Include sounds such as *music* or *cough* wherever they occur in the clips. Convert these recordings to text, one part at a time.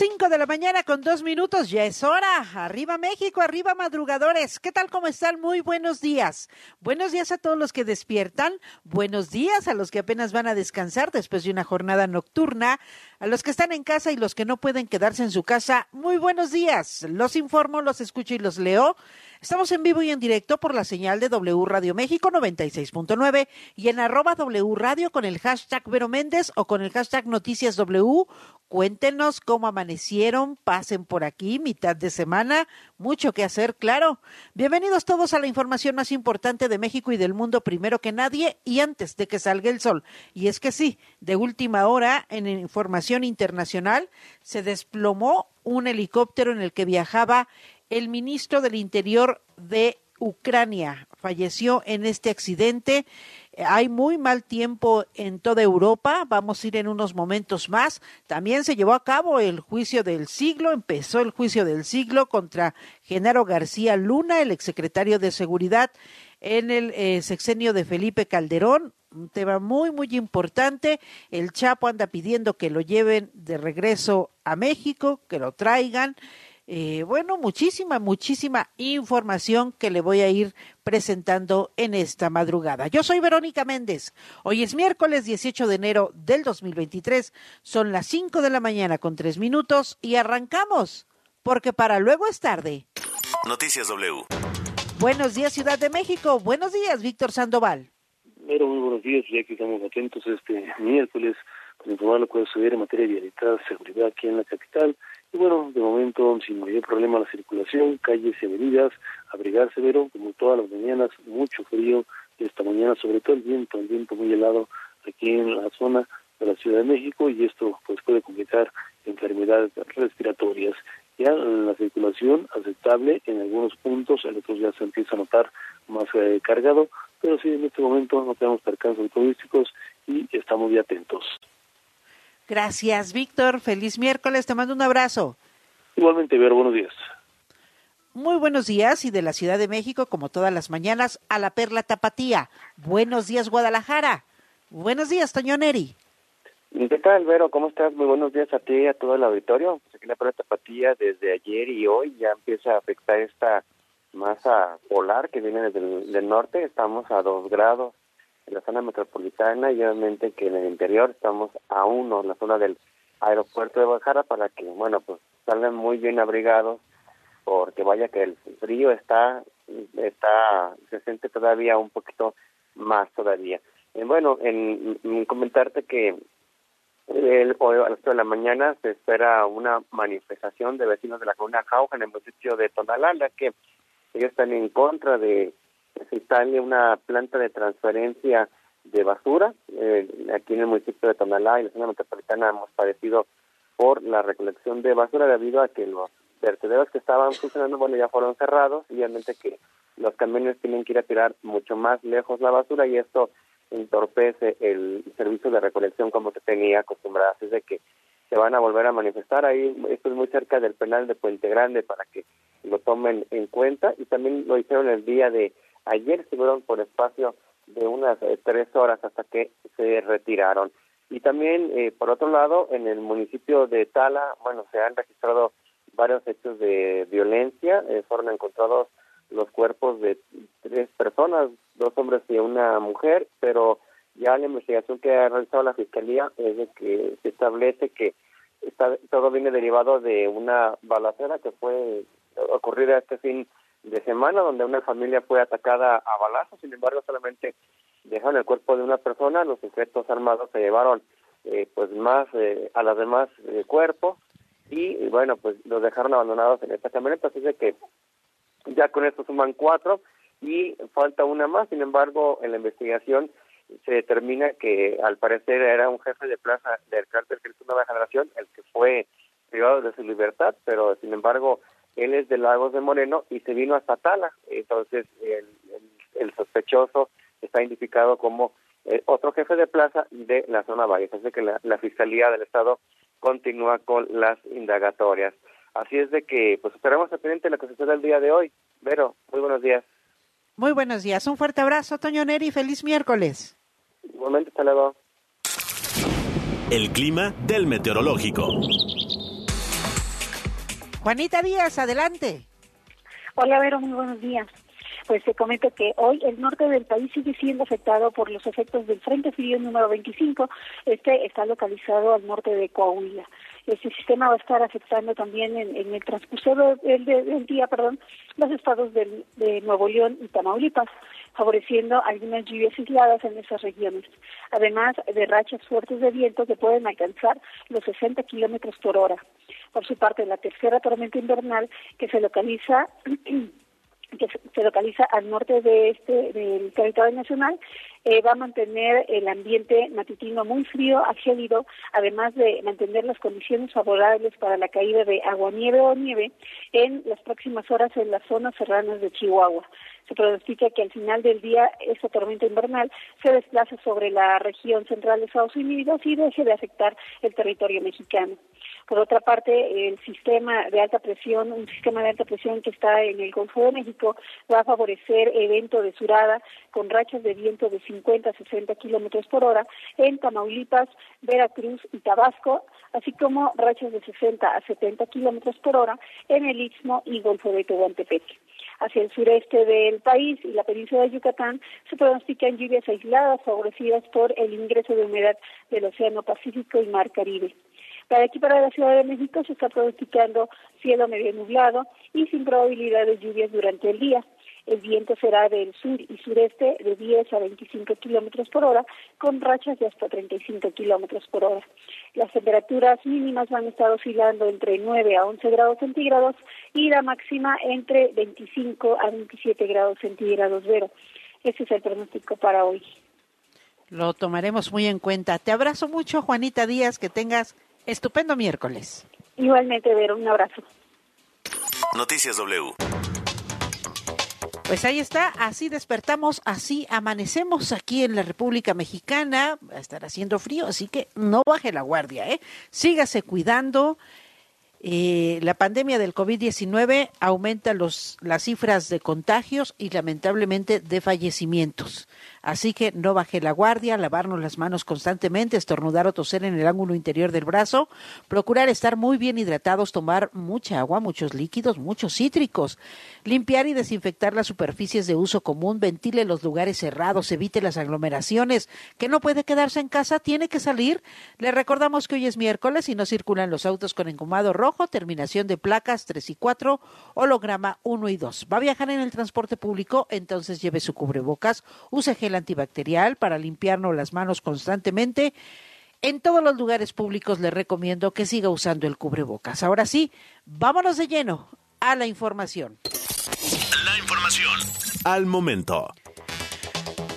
5 de la mañana con dos minutos, ya es hora. Arriba México, arriba madrugadores. ¿Qué tal? ¿Cómo están? Muy buenos días. Buenos días a todos los que despiertan. Buenos días a los que apenas van a descansar después de una jornada nocturna. A los que están en casa y los que no pueden quedarse en su casa. Muy buenos días. Los informo, los escucho y los leo. Estamos en vivo y en directo por la señal de W Radio México 96.9 y en arroba W Radio con el hashtag Vero Méndez o con el hashtag Noticias W. Cuéntenos cómo amanecieron, pasen por aquí, mitad de semana, mucho que hacer, claro. Bienvenidos todos a la información más importante de México y del mundo primero que nadie y antes de que salga el sol. Y es que sí, de última hora, en información internacional, se desplomó un helicóptero en el que viajaba el ministro del Interior de Ucrania. Falleció en este accidente. Hay muy mal tiempo en toda Europa. Vamos a ir en unos momentos más. También se llevó a cabo el juicio del siglo. Empezó el juicio del siglo contra Genaro García Luna, el exsecretario de Seguridad en el eh, sexenio de Felipe Calderón. Un tema muy, muy importante. El Chapo anda pidiendo que lo lleven de regreso a México, que lo traigan. Eh, bueno, muchísima, muchísima información que le voy a ir presentando en esta madrugada. Yo soy Verónica Méndez. Hoy es miércoles 18 de enero del 2023. Son las 5 de la mañana con tres minutos y arrancamos, porque para luego es tarde. Noticias W. Buenos días, Ciudad de México. Buenos días, Víctor Sandoval. Pero muy buenos días, ya que estamos atentos este miércoles para informar lo que va a suceder en materia de vialidad, seguridad aquí en la capital. Y bueno, de momento, sin mayor problema la circulación, calles y avenidas, abrigarse, pero como todas las mañanas, mucho frío esta mañana, sobre todo el viento, el viento muy helado aquí en la zona de la Ciudad de México y esto pues puede complicar enfermedades respiratorias. Ya la circulación aceptable en algunos puntos, en otros ya se empieza a notar más eh, cargado, pero sí, en este momento no tenemos percances turísticos y estamos ya atentos. Gracias, Víctor. Feliz miércoles. Te mando un abrazo. Igualmente, Vero, buenos días. Muy buenos días y de la Ciudad de México, como todas las mañanas, a la Perla Tapatía. Buenos días, Guadalajara. Buenos días, Toño Neri. ¿Qué tal, Vero? ¿Cómo estás? Muy buenos días a ti y a todo el auditorio. Pues aquí la Perla Tapatía desde ayer y hoy ya empieza a afectar esta masa polar que viene desde el del norte. Estamos a dos grados la zona metropolitana y obviamente que en el interior estamos a uno, en la zona del aeropuerto de Guadalajara, para que, bueno, pues salgan muy bien abrigados, porque vaya que el frío está, está, se siente todavía un poquito más todavía. Eh, bueno, en, en comentarte que el, hoy a las 8 de la mañana se espera una manifestación de vecinos de la comunidad Jauja en el municipio de Tonalá, que ellos están en contra de se instale una planta de transferencia de basura. Eh, aquí en el municipio de Tonalá y la zona metropolitana hemos padecido por la recolección de basura debido a que los vertederos que estaban funcionando, bueno, ya fueron cerrados y obviamente que los camiones tienen que ir a tirar mucho más lejos la basura y esto entorpece el servicio de recolección como se tenía acostumbrado. Así de que se van a volver a manifestar ahí, esto es muy cerca del penal de Puente Grande para que lo tomen en cuenta y también lo hicieron el día de ayer, estuvieron por espacio de unas eh, tres horas hasta que se retiraron. Y también, eh, por otro lado, en el municipio de Tala, bueno, se han registrado varios hechos de violencia, eh, fueron encontrados los cuerpos de tres personas, dos hombres y una mujer, pero ya la investigación que ha realizado la Fiscalía es de que se establece que está, todo viene derivado de una balacera que fue ocurrida este fin de semana, donde una familia fue atacada a balazos, sin embargo solamente dejaron el cuerpo de una persona, los sujetos armados se llevaron eh, pues más eh, a las demás eh, cuerpos y, bueno pues los dejaron abandonados en esta camioneta, así de que ya con esto suman cuatro y falta una más, sin embargo en la investigación se determina que al parecer era un jefe de plaza del cártel Cristo Nueva Generación el que fue privado de su libertad, pero sin embargo él es de Lagos de Moreno y se vino hasta Tala, entonces el, el, el sospechoso está identificado como eh, otro jefe de plaza de la zona Valles. Así que la, la Fiscalía del Estado continúa con las indagatorias. Así es de que, pues esperamos al pendiente de lo que suceda el día de hoy. Vero, muy buenos días. Muy buenos días. Un fuerte abrazo, Toño Neri. Feliz miércoles. Igualmente, hasta luego. El clima del meteorológico. Juanita Díaz, adelante. Hola, Vero, muy buenos días. Pues te comento que hoy el norte del país sigue siendo afectado por los efectos del Frente Frío número 25. Este está localizado al norte de Coahuila. Este sistema va a estar afectando también en, el transcurso del, del, día, perdón, los estados del, de Nuevo León y Tamaulipas, favoreciendo algunas lluvias aisladas en esas regiones. Además de rachas fuertes de viento que pueden alcanzar los 60 kilómetros por hora. Por su parte, la tercera tormenta invernal que se localiza *clears throat* que se localiza al norte de este del territorio nacional eh, va a mantener el ambiente matutino muy frío gélido, además de mantener las condiciones favorables para la caída de aguanieve o nieve en las próximas horas en las zonas serranas de Chihuahua. Se pronostica que al final del día esta tormenta invernal se desplace sobre la región central de Estados Unidos y deje de afectar el territorio mexicano. Por otra parte, el sistema de alta presión, un sistema de alta presión que está en el Golfo de México, va a favorecer evento de surada con rachas de viento de 50 a 60 kilómetros por hora en Tamaulipas, Veracruz y Tabasco, así como rachas de 60 a 70 kilómetros por hora en el Istmo y Golfo de Tehuantepec. Hacia el sureste del país y la península de Yucatán se pronostican lluvias aisladas favorecidas por el ingreso de humedad del Océano Pacífico y Mar Caribe. Para aquí, para la Ciudad de México, se está pronosticando cielo medio nublado y sin probabilidad de lluvias durante el día. El viento será del sur y sureste de 10 a 25 kilómetros por hora, con rachas de hasta 35 kilómetros por hora. Las temperaturas mínimas van a estar oscilando entre 9 a 11 grados centígrados y la máxima entre 25 a 27 grados centígrados. Vero, ese es el pronóstico para hoy. Lo tomaremos muy en cuenta. Te abrazo mucho, Juanita Díaz. Que tengas estupendo miércoles. Igualmente, Vero, un abrazo. Noticias W. Pues ahí está, así despertamos, así amanecemos aquí en la República Mexicana. Va a estar haciendo frío, así que no baje la guardia, ¿eh? Sígase cuidando. Eh, la pandemia del COVID-19 aumenta los, las cifras de contagios y lamentablemente de fallecimientos. Así que no baje la guardia, lavarnos las manos constantemente, estornudar o toser en el ángulo interior del brazo, procurar estar muy bien hidratados, tomar mucha agua, muchos líquidos, muchos cítricos, limpiar y desinfectar las superficies de uso común, ventile los lugares cerrados, evite las aglomeraciones, que no puede quedarse en casa, tiene que salir. Le recordamos que hoy es miércoles y no circulan los autos con encomado rojo, terminación de placas 3 y 4, holograma 1 y 2. Va a viajar en el transporte público, entonces lleve su cubrebocas, use gel antibacterial para limpiarnos las manos constantemente. En todos los lugares públicos le recomiendo que siga usando el cubrebocas. Ahora sí, vámonos de lleno a la información. La información al momento.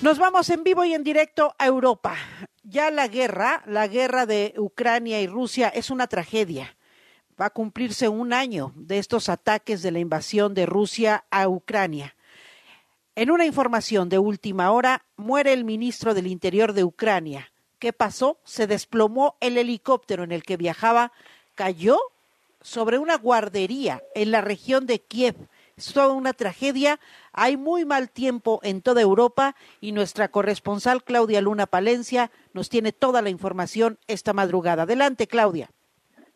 Nos vamos en vivo y en directo a Europa. Ya la guerra, la guerra de Ucrania y Rusia es una tragedia. Va a cumplirse un año de estos ataques de la invasión de Rusia a Ucrania. En una información de última hora, muere el ministro del Interior de Ucrania. ¿Qué pasó? Se desplomó el helicóptero en el que viajaba, cayó sobre una guardería en la región de Kiev. Es toda una tragedia. Hay muy mal tiempo en toda Europa y nuestra corresponsal Claudia Luna Palencia nos tiene toda la información esta madrugada. Adelante, Claudia.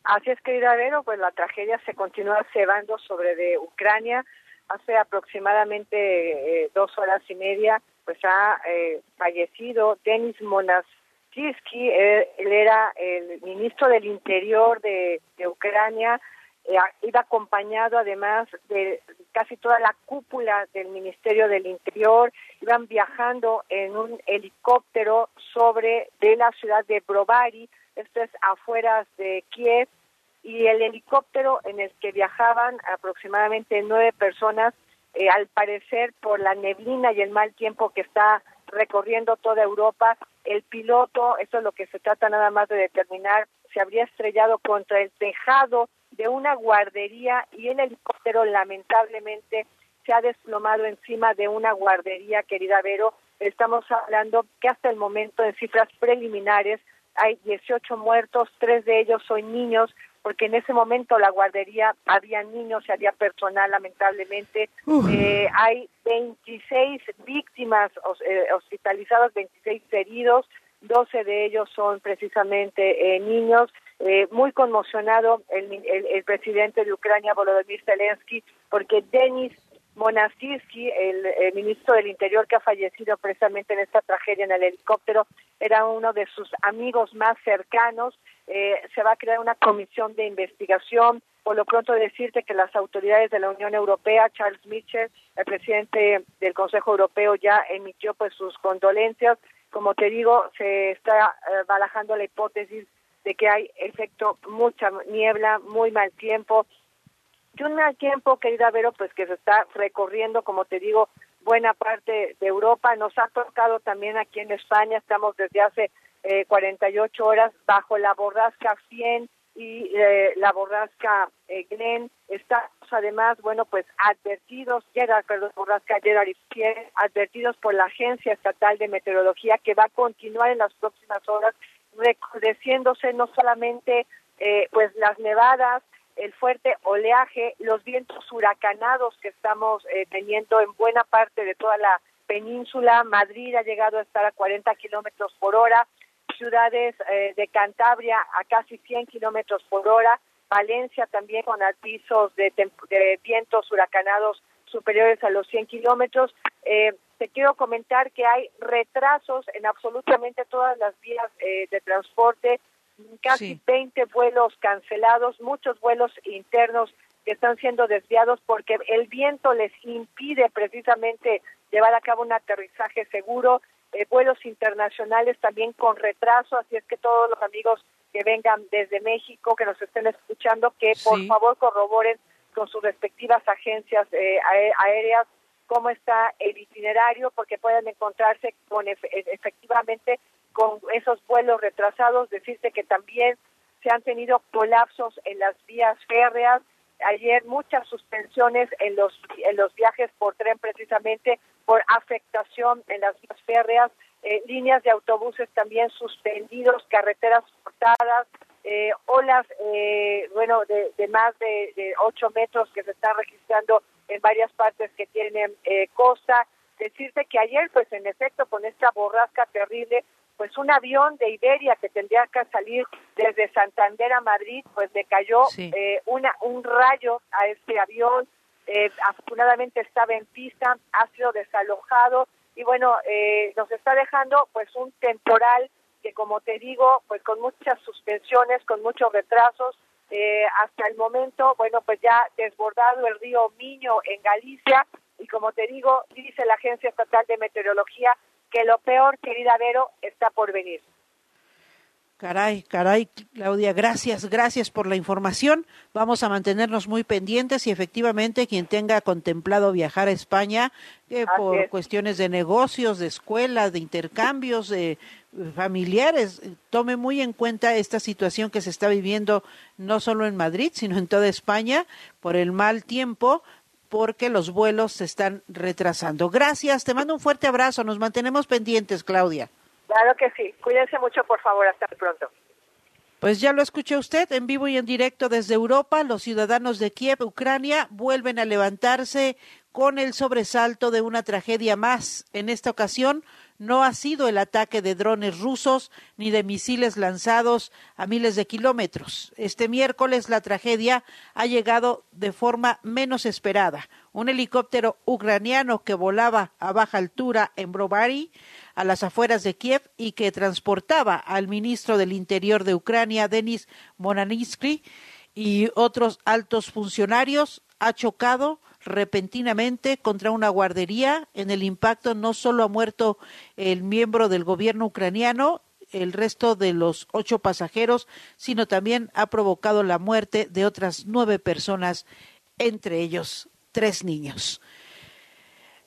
Así es, querida Vero, pues la tragedia se continúa cebando sobre de Ucrania hace aproximadamente eh, dos horas y media, pues ha eh, fallecido Denis Monastirsky, él, él, era el ministro del Interior de, de Ucrania, eh, iba acompañado además de casi toda la cúpula del Ministerio del Interior, iban viajando en un helicóptero sobre de la ciudad de Brovary, esto es afueras de Kiev, y el helicóptero en el que viajaban aproximadamente nueve personas, eh, al parecer por la neblina y el mal tiempo que está recorriendo toda Europa, el piloto, eso es lo que se trata nada más de determinar, se habría estrellado contra el tejado de una guardería y el helicóptero lamentablemente se ha desplomado encima de una guardería, querida Vero, estamos hablando que hasta el momento en cifras preliminares hay 18 muertos, tres de ellos son niños, porque en ese momento la guardería había niños y había personal, lamentablemente. Eh, hay 26 víctimas eh, hospitalizadas, 26 heridos, 12 de ellos son precisamente eh, niños. muy conmocionado el, el, presidente de Ucrania, Volodymyr Zelensky, porque Denis Monastirski, el, ministro del Interior que ha fallecido precisamente en esta tragedia en el helicóptero, era uno de sus amigos más cercanos. Eh, se va a crear una comisión de investigación. Por lo pronto decirte que las autoridades de la Unión Europea, Charles Michel, el presidente del Consejo Europeo, ya emitió pues sus condolencias. Como te digo, se está eh, barajando la hipótesis de que hay efecto mucha niebla, muy mal tiempo, y un mal tiempo, querida Vero, pues que se está recorriendo, como te digo, buena parte de Europa. Nos ha tocado también aquí en España, estamos desde hace eh, 48 horas bajo la borrasca 100 y eh, la borrasca eh, Glen. Estamos además, bueno, pues advertidos, Gerard, perdón, borrasca Gerard y 100, advertidos por la Agencia Estatal de Meteorología que va a continuar en las próximas horas recrudeciéndose no solamente eh, pues las nevadas, el fuerte oleaje, los vientos huracanados que estamos eh, teniendo en buena parte de toda la península. Madrid ha llegado a estar a 40 kilómetros por hora, ciudades eh, de Cantabria a casi 100 kilómetros por hora, Valencia también con avisos de, vientos huracanados superiores a los 100 kilómetros. Eh, te quiero comentar que hay retrasos en absolutamente todas las vías de transporte. Casi 20 vuelos cancelados, muchos vuelos internos que están siendo desviados porque el viento les impide precisamente llevar a cabo un aterrizaje seguro, eh, vuelos internacionales también con retraso, así es que todos los amigos que vengan desde México, que nos estén escuchando, que por favor corroboren con sus respectivas agencias eh, aéreas cómo está el itinerario, porque pueden encontrarse con efectivamente con esos vuelos retrasados, decirte que también se han tenido colapsos en las vías férreas, ayer muchas suspensiones en los en los viajes por tren precisamente por afectación en las vías férreas, eh, líneas de autobuses también suspendidos, carreteras cortadas, eh, olas eh, bueno de, de más de, de 8 metros que se están registrando en varias partes que tienen costa. Decirte que ayer, pues en efecto, con esta borrasca terrible, pues un avión de Iberia que tendría que salir desde Santander a Madrid, pues le cayó eh, una, un rayo a este avión, eh, afortunadamente estaba en pista, ha sido desalojado y bueno, eh, nos está dejando pues un temporal que como te digo, pues con muchas suspensiones, con muchos retrasos, hasta el momento, bueno, pues ya desbordado el río Miño en Galicia y como te digo, dice la Agencia Estatal de Meteorología que lo peor, querida Vero, está por venir. Caray, caray, Claudia, gracias, gracias por la información. Vamos a mantenernos muy pendientes y efectivamente quien tenga contemplado viajar a España eh, por cuestiones de negocios, de escuelas, de intercambios, de eh, familiares, tome muy en cuenta esta situación que se está viviendo no solo en Madrid, sino en toda España por el mal tiempo, porque los vuelos se están retrasando. Gracias, te mando un fuerte abrazo, nos mantenemos pendientes, Claudia. Claro que sí, cuídense mucho, por favor, hasta pronto. Pues ya lo escuchó usted en vivo y en directo desde Europa. Los ciudadanos de Kiev, Ucrania, vuelven a levantarse con el sobresalto de una tragedia más. En esta ocasión, no ha sido el ataque de drones rusos ni de misiles lanzados a miles de kilómetros. Este miércoles la tragedia ha llegado de forma menos esperada. Un helicóptero ucraniano que volaba a baja altura en Brovary, a las afueras de Kiev, y que transportaba al ministro del Interior de Ucrania, Denis Monanitsky, y otros altos funcionarios, ha chocado repentinamente contra una guardería. En el impacto no solo ha muerto el miembro del gobierno ucraniano, el resto de los ocho pasajeros, sino también ha provocado la muerte de otras nueve personas, entre ellos tres niños.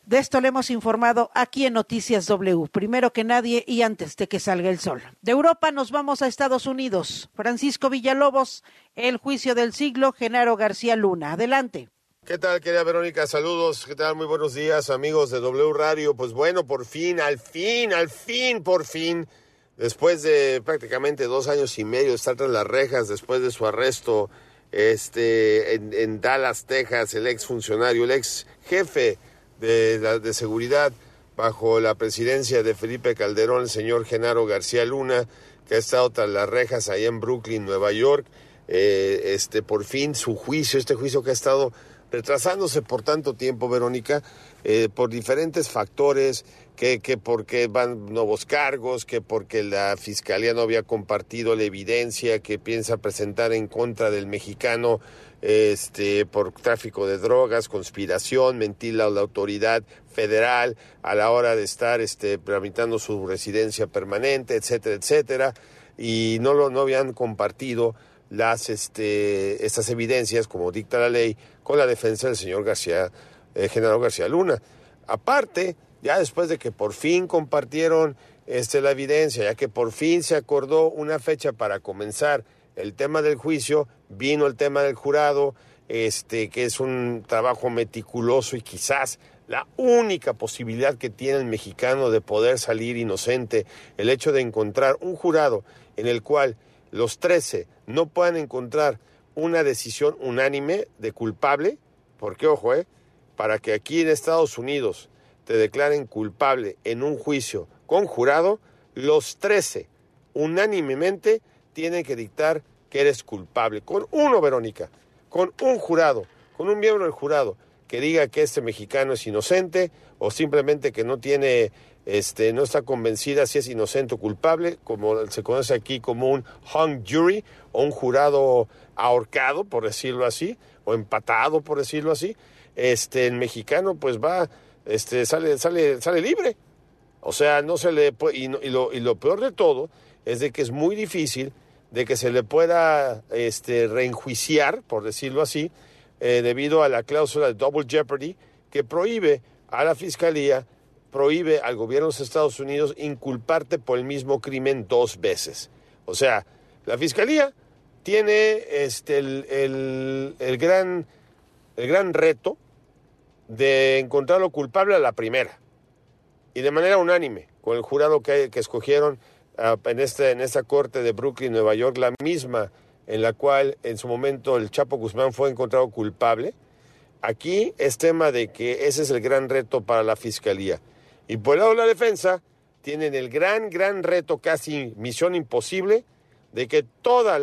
De esto le hemos informado aquí en Noticias W, primero que nadie y antes de que salga el sol. De Europa nos vamos a Estados Unidos. Francisco Villalobos, el juicio del siglo, Genaro García Luna. Adelante. ¿Qué tal, querida Verónica? Saludos. ¿Qué tal? Muy buenos días, amigos de W Radio. Pues bueno, por fin, al fin, al fin, por fin, después de prácticamente dos años y medio de estar tras las rejas, después de su arresto este, en, Dallas, Texas, el ex funcionario, el ex jefe de, de seguridad bajo la presidencia de Felipe Calderón, el señor Genaro García Luna, que ha estado tras las rejas ahí en Brooklyn, Nueva York. Eh, este, por fin su juicio, este juicio que ha estado retrasándose por tanto tiempo, Verónica, eh, por diferentes factores, que, que porque van nuevos cargos, que porque la fiscalía no había compartido la evidencia que piensa presentar en contra del mexicano este, por tráfico de drogas, conspiración, mentir a la autoridad federal a la hora de estar este, tramitando su residencia permanente, etcétera, etcétera, y no lo no habían compartido las este, estas evidencias, como dicta la ley, con la defensa del señor García, eh, general García Luna. Aparte, ya después de que por fin compartieron este, la evidencia, ya que por fin se acordó una fecha para comenzar el tema del juicio, vino el tema del jurado, este, que es un trabajo meticuloso y quizás la única posibilidad que tiene el mexicano de poder salir inocente, el hecho de encontrar un jurado en el cual los 13 no puedan encontrar una decisión unánime de culpable, porque ojo, eh, para que aquí en Estados Unidos te declaren culpable en un juicio con jurado, los 13 unánimemente tienen que dictar que eres culpable. Con uno, Verónica, con un jurado, con un miembro del jurado que diga que este mexicano es inocente o simplemente que no tiene este, no está convencida si es inocente o culpable, como se conoce aquí como un hung jury o un jurado ahorcado, por decirlo así, o empatado, por decirlo así, este, el mexicano pues va, este, sale, sale, sale libre. O sea, no se le y, y, lo, y lo peor de todo es de que es muy difícil de que se le pueda este, reenjuiciar, por decirlo así, eh, debido a la cláusula de double jeopardy que prohíbe a la fiscalía prohíbe al gobierno de los Estados Unidos inculparte por el mismo crimen dos veces. O sea, la fiscalía tiene este, el, gran, el gran reto de encontrarlo culpable a la primera y de manera unánime, con el jurado que, escogieron ah, en, este, en esta corte de Brooklyn, Nueva York, la misma en la cual en su momento el Chapo Guzmán fue encontrado culpable. Aquí es tema de que ese es el gran reto para la fiscalía y por el lado de la defensa, tienen el gran, gran reto, casi misión imposible, de que todas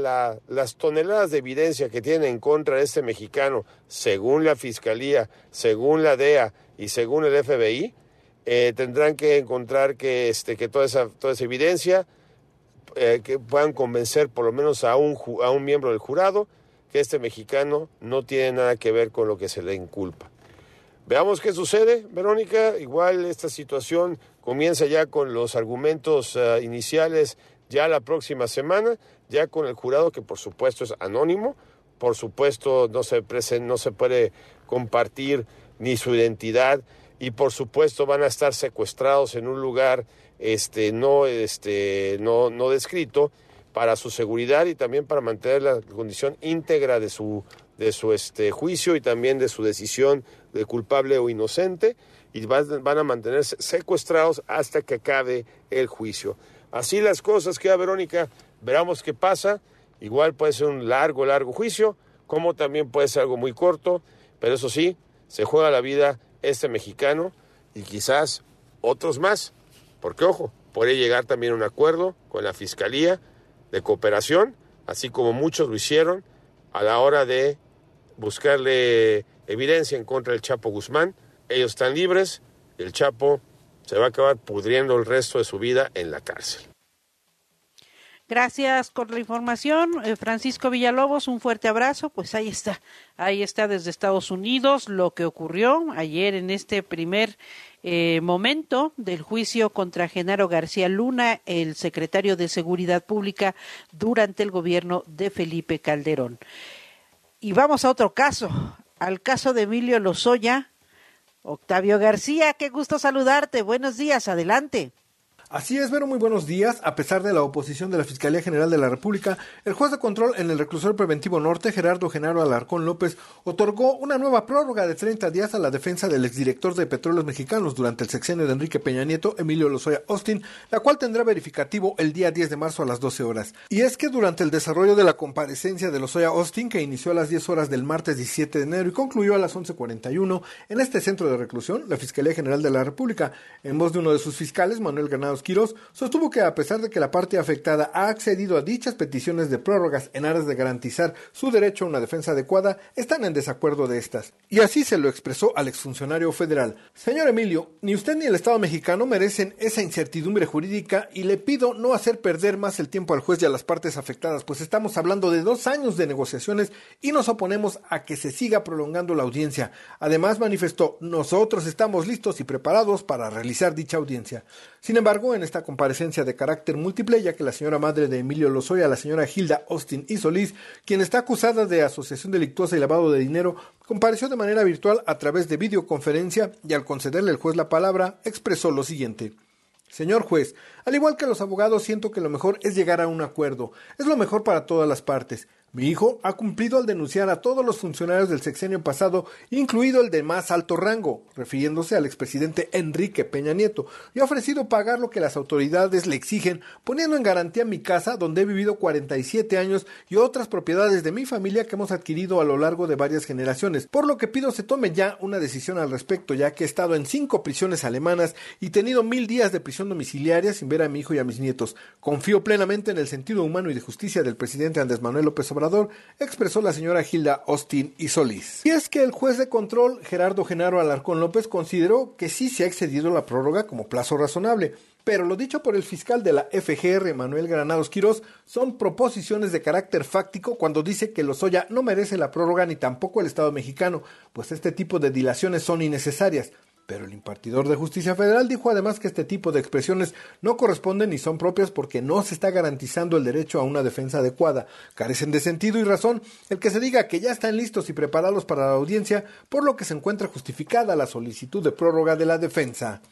las toneladas de evidencia que tienen en contra de este mexicano, según la Fiscalía, según la DEA y según el FBI, eh, tendrán que encontrar que, este, que toda, esa, toda esa evidencia eh, que puedan convencer por lo menos a un, a un miembro del jurado que este mexicano no tiene nada que ver con lo que se le inculpa. Veamos qué sucede, Verónica. Igual esta situación comienza ya con los argumentos eh, iniciales ya la próxima semana, ya con el jurado que por supuesto es anónimo, por supuesto no se, no se puede compartir ni su identidad y por supuesto van a estar secuestrados en un lugar este, no, este, no, no descrito para su seguridad y también para mantener la condición íntegra de su, de su este, juicio y también de su decisión de culpable o inocente y van, a mantenerse secuestrados hasta que acabe el juicio. Así las cosas queda Verónica, veremos qué pasa. Igual puede ser un largo, largo juicio, como también puede ser algo muy corto, pero eso sí, se juega la vida este mexicano y quizás otros más, porque ojo, puede llegar también a un acuerdo con la Fiscalía de Cooperación, así como muchos lo hicieron a la hora de buscarle evidencia en contra del Chapo Guzmán. Ellos están libres, el Chapo se va a acabar pudriendo el resto de su vida en la cárcel. Gracias por la información, eh, Francisco Villalobos. Un fuerte abrazo. Pues ahí está, ahí está desde Estados Unidos lo que ocurrió ayer en este primer eh, momento del juicio contra Genaro García Luna, el secretario de Seguridad Pública durante el gobierno de Felipe Calderón. Y vamos a otro caso, al caso de Emilio Lozoya. Octavio García, qué gusto saludarte. Buenos días, adelante. Así es, Vero, muy buenos días. A pesar de la oposición de la Fiscalía General de la República, el juez de control en el reclusorio preventivo norte, Gerardo Genaro Alarcón López, otorgó una nueva prórroga de 30 días a la defensa del exdirector de Petróleos Mexicanos durante el sexenio de Enrique Peña Nieto, Emilio Lozoya Austin, la cual tendrá verificativo el día 10 de marzo a las 12 horas. Y es que durante el desarrollo de la comparecencia de Lozoya Austin, que inició a las 10 horas del martes 17 de enero y concluyó a las 11.41, en este centro de reclusión, la Fiscalía General de la República, en voz de uno de sus fiscales, Manuel Granados Quirós, sostuvo que a pesar de que la parte afectada ha accedido a dichas peticiones de prórrogas en aras de garantizar su derecho a una defensa adecuada, están en desacuerdo de estas. Y así se lo expresó al exfuncionario federal. Señor Emilio, ni usted ni el Estado mexicano merecen esa incertidumbre jurídica y le pido no hacer perder más el tiempo al juez y a las partes afectadas, pues estamos hablando de dos años de negociaciones y nos oponemos a que se siga prolongando la audiencia. Además manifestó, nosotros estamos listos y preparados para realizar dicha audiencia. Sin embargo, en esta comparecencia de carácter múltiple, ya que la señora madre de Emilio Lozoya, la señora Hilda Austin y Solís, quien está acusada de asociación delictuosa y lavado de dinero, compareció de manera virtual a través de videoconferencia y al concederle el juez la palabra, expresó lo siguiente. Señor juez, al igual que los abogados, siento que lo mejor es llegar a un acuerdo. Es lo mejor para todas las partes. Mi hijo ha cumplido al denunciar a todos los funcionarios del sexenio pasado, incluido el de más alto rango, refiriéndose al expresidente Enrique Peña Nieto, y ha ofrecido pagar lo que las autoridades le exigen, poniendo en garantía mi casa, donde he vivido 47 años, y otras propiedades de mi familia que hemos adquirido a lo largo de varias generaciones, por lo que pido se tome ya una decisión al respecto, ya que he estado en cinco prisiones alemanas y tenido mil días de prisión domiciliaria sin ver a mi hijo y a mis nietos. Confío plenamente en el sentido humano y de justicia del presidente Andrés Manuel López Obrador expresó la señora Gilda Austin y Solís. Y es que el juez de control, Gerardo Genaro Alarcón López, consideró que sí se ha excedido la prórroga como plazo razonable, pero lo dicho por el fiscal de la FGR, Manuel Granados Quirós, son proposiciones de carácter fáctico cuando dice que Lozoya no merece la prórroga ni tampoco el Estado mexicano, pues este tipo de dilaciones son innecesarias. Pero el impartidor de justicia federal dijo además que este tipo de expresiones no corresponden ni son propias porque no se está garantizando el derecho a una defensa adecuada. Carecen de sentido y razón el que se diga que ya están listos y preparados para la audiencia, por lo que se encuentra justificada la solicitud de prórroga de la defensa.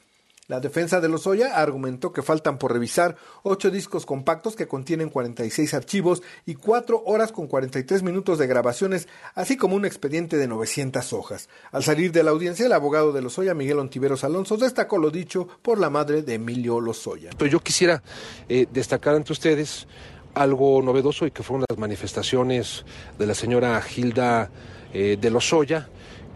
La defensa de Lozoya argumentó que faltan por revisar ocho discos compactos que contienen 46 archivos y cuatro horas con 43 minutos de grabaciones, así como un expediente de 900 hojas. Al salir de la audiencia, el abogado de Lozoya, Miguel Ontiveros Alonso, destacó lo dicho por la madre de Emilio Lozoya. Pero yo quisiera eh, destacar ante ustedes algo novedoso y que fueron las manifestaciones de la señora Gilda eh, de Lozoya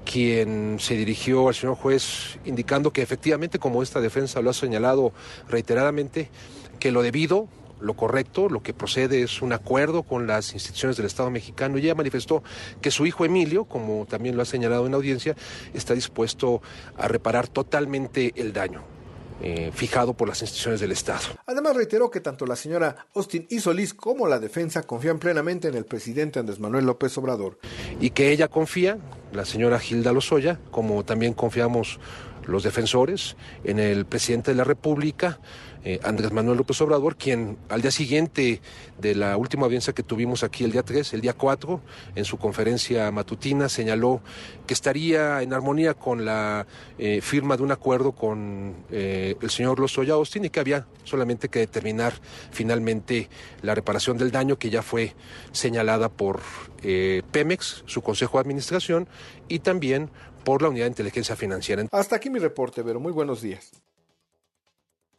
quien se dirigió al señor juez indicando que efectivamente, como esta defensa lo ha señalado reiteradamente, que lo debido, lo correcto, lo que procede es un acuerdo con las instituciones del Estado mexicano y ella manifestó que su hijo Emilio, como también lo ha señalado en la audiencia, está dispuesto a reparar totalmente el daño. Eh, fijado por las instituciones del Estado. Además reiteró que tanto la señora Austin y Solís como la defensa confían plenamente en el presidente Andrés Manuel López Obrador. Y que ella confía, la señora Gilda Lozoya, como también confiamos los defensores, en el presidente de la República, eh, Andrés Manuel López Obrador, quien al día siguiente de la última audiencia que tuvimos aquí el día 3, el día 4, en su conferencia matutina señaló que estaría en armonía con la eh, firma de un acuerdo con eh, el señor Lozoya Austin y que había solamente que determinar finalmente la reparación del daño que ya fue señalada por Pemex, su Consejo de Administración, y también por la Unidad de Inteligencia Financiera. Hasta aquí mi reporte, Vero. Muy buenos días.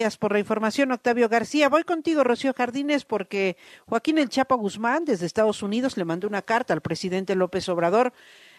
Gracias por la información, Octavio García. Voy contigo, Rocío Jardines, porque Joaquín El Chapa Guzmán, desde Estados Unidos, le mandó una carta al presidente López Obrador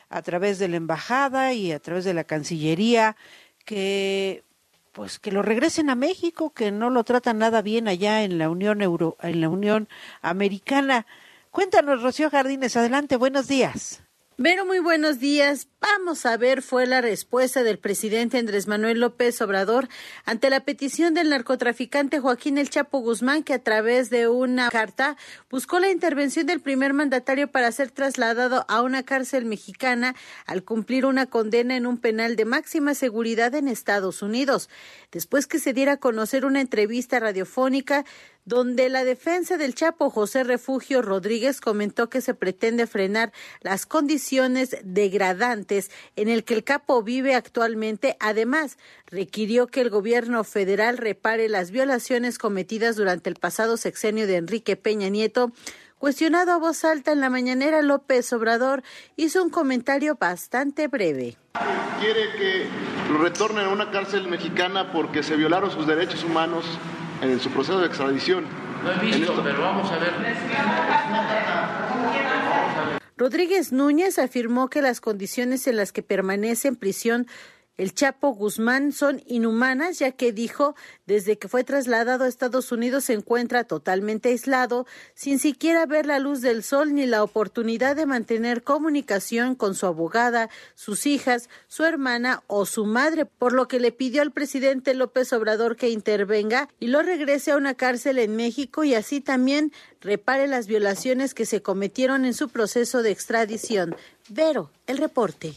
a través de la embajada y a través de la Cancillería que pues que lo regresen a México, que no lo tratan nada bien allá en la Unión Euro, en la Unión Americana. Cuéntanos, Rocío Jardines, adelante, buenos días. Vero, muy buenos días. Vamos a ver, fue la respuesta del presidente Andrés Manuel López Obrador ante la petición del narcotraficante Joaquín El Chapo Guzmán, que a través de una carta buscó la intervención del primer mandatario para ser trasladado a una cárcel mexicana al cumplir una condena en un penal de máxima seguridad en Estados Unidos. Después que se diera a conocer una entrevista radiofónica donde la defensa del Chapo José Refugio Rodríguez comentó que se pretende frenar las condiciones degradantes En el que el capo vive actualmente. Además, requirió que el gobierno federal repare las violaciones cometidas durante el pasado sexenio de Enrique Peña Nieto. Cuestionado a voz alta en la mañanera, López Obrador hizo un comentario bastante breve. Quiere que lo retornen a una cárcel mexicana porque se violaron sus derechos humanos en su proceso de extradición. No he visto, pero vamos a ver. Rodríguez Núñez afirmó que las condiciones en las que permanece en prisión el Chapo Guzmán son inhumanas, ya que dijo, desde que fue trasladado a Estados Unidos se encuentra totalmente aislado, sin siquiera ver la luz del sol ni la oportunidad de mantener comunicación con su abogada, sus hijas, su hermana o su madre, por lo que le pidió al presidente López Obrador que intervenga y lo regrese a una cárcel en México y así también repare las violaciones que se cometieron en su proceso de extradición. Vero, el reporte.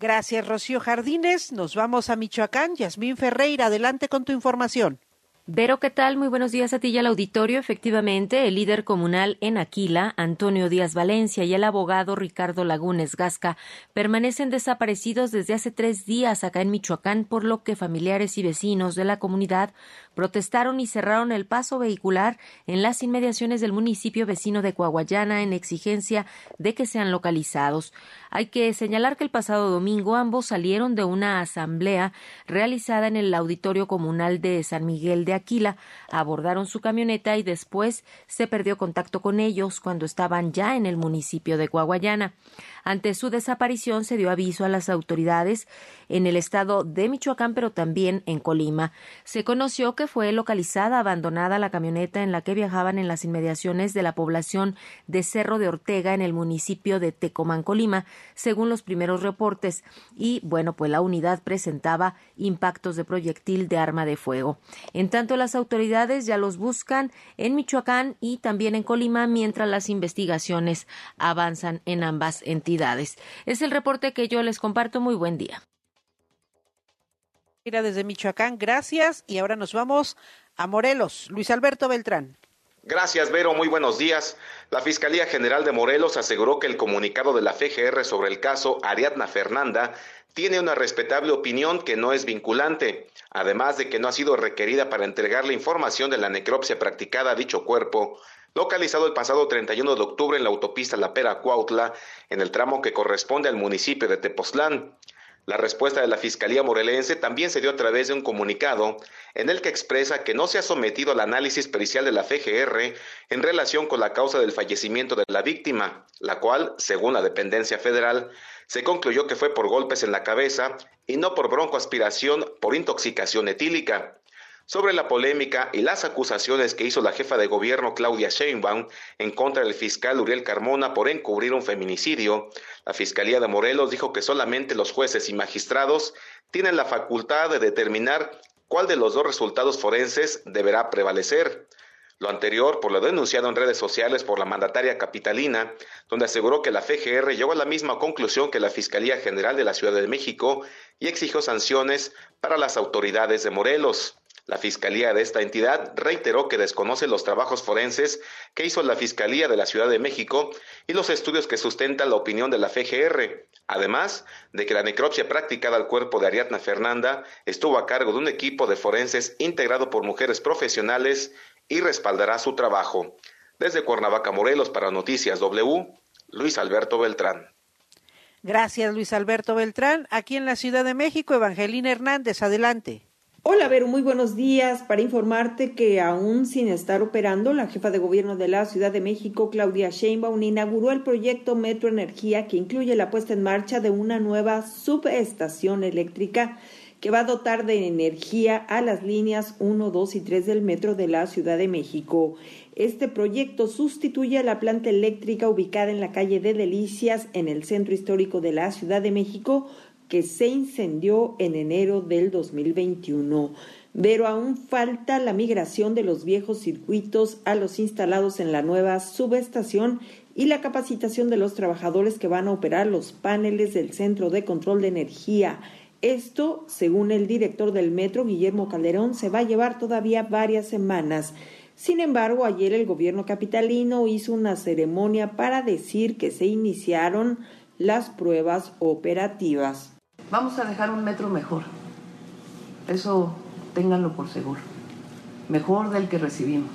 Gracias, Rocío Jardines. Nos vamos a Michoacán. Yasmín Ferreira, adelante con tu información. Vero, ¿qué tal? Muy buenos días a ti y al auditorio. Efectivamente, el líder comunal en Aquila, Antonio Díaz Valencia, y el abogado Ricardo Lagunes Gasca permanecen desaparecidos desde hace tres días acá en Michoacán, por lo que familiares y vecinos de la comunidad protestaron y cerraron el paso vehicular en las inmediaciones del municipio vecino de Coahuayana en exigencia de que sean localizados. Hay que señalar que el pasado domingo ambos salieron de una asamblea realizada en el auditorio comunal de San Miguel de Aquila, abordaron su camioneta y después se perdió contacto con ellos cuando estaban ya en el municipio de Coahuayana. Ante su desaparición se dio aviso a las autoridades en el estado de Michoacán, pero también en Colima. Se conoció que fue localizada abandonada la camioneta en la que viajaban en las inmediaciones de la población de Cerro de Ortega en el municipio de Tecomán, Colima, según los primeros reportes. Y bueno, pues la unidad presentaba impactos de proyectil de arma de fuego. En tanto, las autoridades ya los buscan en Michoacán y también en Colima, mientras las investigaciones avanzan en ambas entidades. Es el reporte que yo les comparto. Muy buen día. Desde Michoacán, gracias. Y ahora nos vamos a Morelos. Luis Alberto Beltrán. Gracias, Vero. Muy buenos días. La Fiscalía General de Morelos aseguró que el comunicado de la FGR sobre el caso Ariadna Fernanda tiene una respetable opinión que no es vinculante, además de que no ha sido requerida para entregar la información de la necropsia practicada a dicho cuerpo, localizado el pasado 31 de octubre en la autopista La Pera Cuautla, en el tramo que corresponde al municipio de Tepoztlán. La respuesta de la Fiscalía Morelense también se dio a través de un comunicado en el que expresa que no se ha sometido al análisis pericial de la FGR en relación con la causa del fallecimiento de la víctima, la cual, según la dependencia federal, se concluyó que fue por golpes en la cabeza y no por broncoaspiración por intoxicación etílica sobre la polémica y las acusaciones que hizo la jefa de gobierno Claudia Sheinbaum en contra del fiscal Uriel Carmona por encubrir un feminicidio. La Fiscalía de Morelos dijo que solamente los jueces y magistrados tienen la facultad de determinar cuál de los dos resultados forenses deberá prevalecer. Lo anterior por lo denunciado en redes sociales por la mandataria capitalina, donde aseguró que la FGR llegó a la misma conclusión que la Fiscalía General de la Ciudad de México y exigió sanciones para las autoridades de Morelos. La Fiscalía de esta entidad reiteró que desconoce los trabajos forenses que hizo la Fiscalía de la Ciudad de México y los estudios que sustentan la opinión de la FGR, además de que la necropsia practicada al cuerpo de Ariadna Fernanda estuvo a cargo de un equipo de forenses integrado por mujeres profesionales y respaldará su trabajo. Desde Cuernavaca, Morelos, para Noticias W, Luis Alberto Beltrán. Gracias, Luis Alberto Beltrán. Aquí en la Ciudad de México, Evangelina Hernández, adelante. Hola, Vero, muy buenos días. Para informarte que aún sin estar operando, la jefa de gobierno de la Ciudad de México, Claudia Sheinbaum, inauguró el proyecto Metro Energía que incluye la puesta en marcha de una nueva subestación eléctrica que va a dotar de energía a las líneas 1, 2 y 3 del metro de la Ciudad de México. Este proyecto sustituye a la planta eléctrica ubicada en la calle de Delicias, en el centro histórico de la Ciudad de México, que se incendió en enero del 2021. Pero aún falta la migración de los viejos circuitos a los instalados en la nueva subestación y la capacitación de los trabajadores que van a operar los paneles del Centro de Control de Energía. Esto, según el director del metro, Guillermo Calderón, se va a llevar todavía varias semanas. Sin embargo, ayer el gobierno capitalino hizo una ceremonia para decir que se iniciaron las pruebas operativas. Vamos a dejar un metro mejor. Eso ténganlo por seguro. Mejor del que recibimos.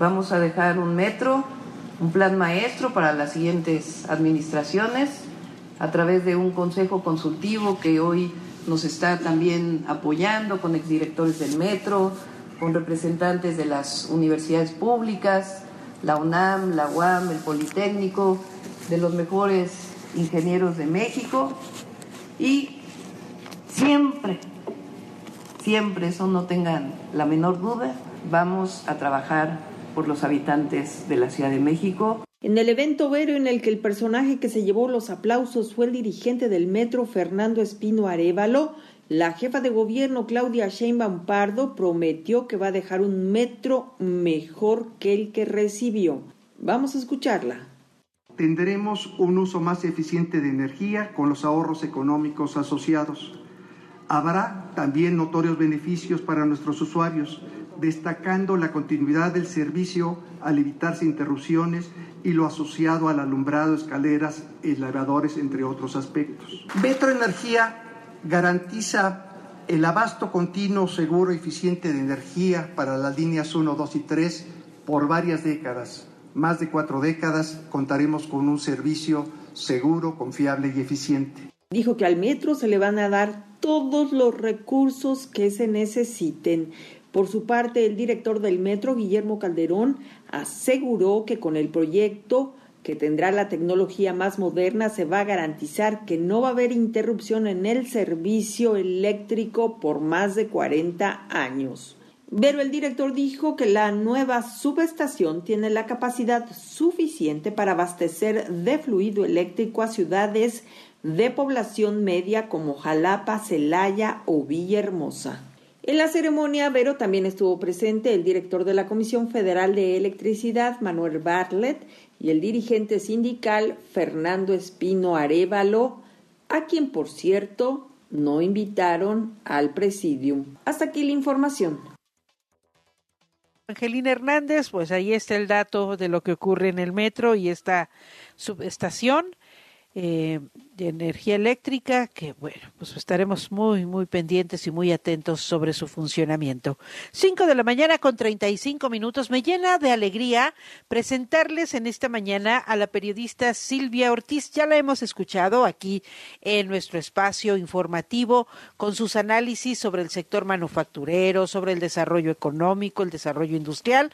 Vamos a dejar un metro, un plan maestro para las siguientes administraciones a través de un consejo consultivo que hoy nos está también apoyando con exdirectores del metro, con representantes de las universidades públicas, la UNAM, la UAM, el Politécnico, de los mejores ingenieros de México y siempre, siempre, eso no tengan la menor duda, vamos a trabajar por los habitantes de la Ciudad de México. En el evento Vero en el que el personaje que se llevó los aplausos fue el dirigente del metro Fernando Espino Arevalo, la jefa de gobierno Claudia Sheinbaum Pardo prometió que va a dejar un metro mejor que el que recibió. Vamos a escucharla. Tendremos un uso más eficiente de energía con los ahorros económicos asociados. Habrá también notorios beneficios para nuestros usuarios, destacando la continuidad del servicio al evitarse interrupciones y lo asociado al alumbrado, escaleras, elevadores, entre otros aspectos. Vetro Energía garantiza el abasto continuo, seguro y eficiente de energía para las líneas 1, 2 y 3 por varias décadas. Más de cuatro décadas contaremos con un servicio seguro, confiable y eficiente. Dijo que al metro se le van a dar todos los recursos que se necesiten. Por su parte, el director del metro, Guillermo Calderón, aseguró que con el proyecto que tendrá la tecnología más moderna se va a garantizar que no va a haber interrupción en el servicio eléctrico por más de 40 años. Pero el director dijo que la nueva subestación tiene la capacidad suficiente para abastecer de fluido eléctrico a ciudades de población media como Jalapa, Celaya o Villahermosa. En la ceremonia, Vero también estuvo presente el director de la Comisión Federal de Electricidad, Manuel Bartlett, y el dirigente sindical, Fernando Espino Arevalo, a quien, por cierto, no invitaron al presidium. Hasta aquí la información. Angelina Hernández, pues ahí está el dato de lo que ocurre en el metro y esta subestación eh, de energía eléctrica, que bueno, pues estaremos muy, muy pendientes y muy atentos sobre su funcionamiento. Cinco de la mañana con treinta y cinco minutos. Me llena de alegría presentarles en esta mañana a la periodista Silvia Ortiz. Ya la hemos escuchado aquí en nuestro espacio informativo con sus análisis sobre el sector manufacturero, sobre el desarrollo económico, el desarrollo industrial.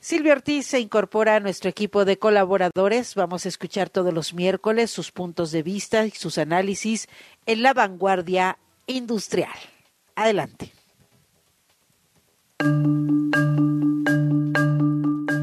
Silvia Ortiz se incorpora a nuestro equipo de colaboradores. Vamos a escuchar todos los miércoles sus puntos de vista y sus análisis en la vanguardia industrial. Adelante.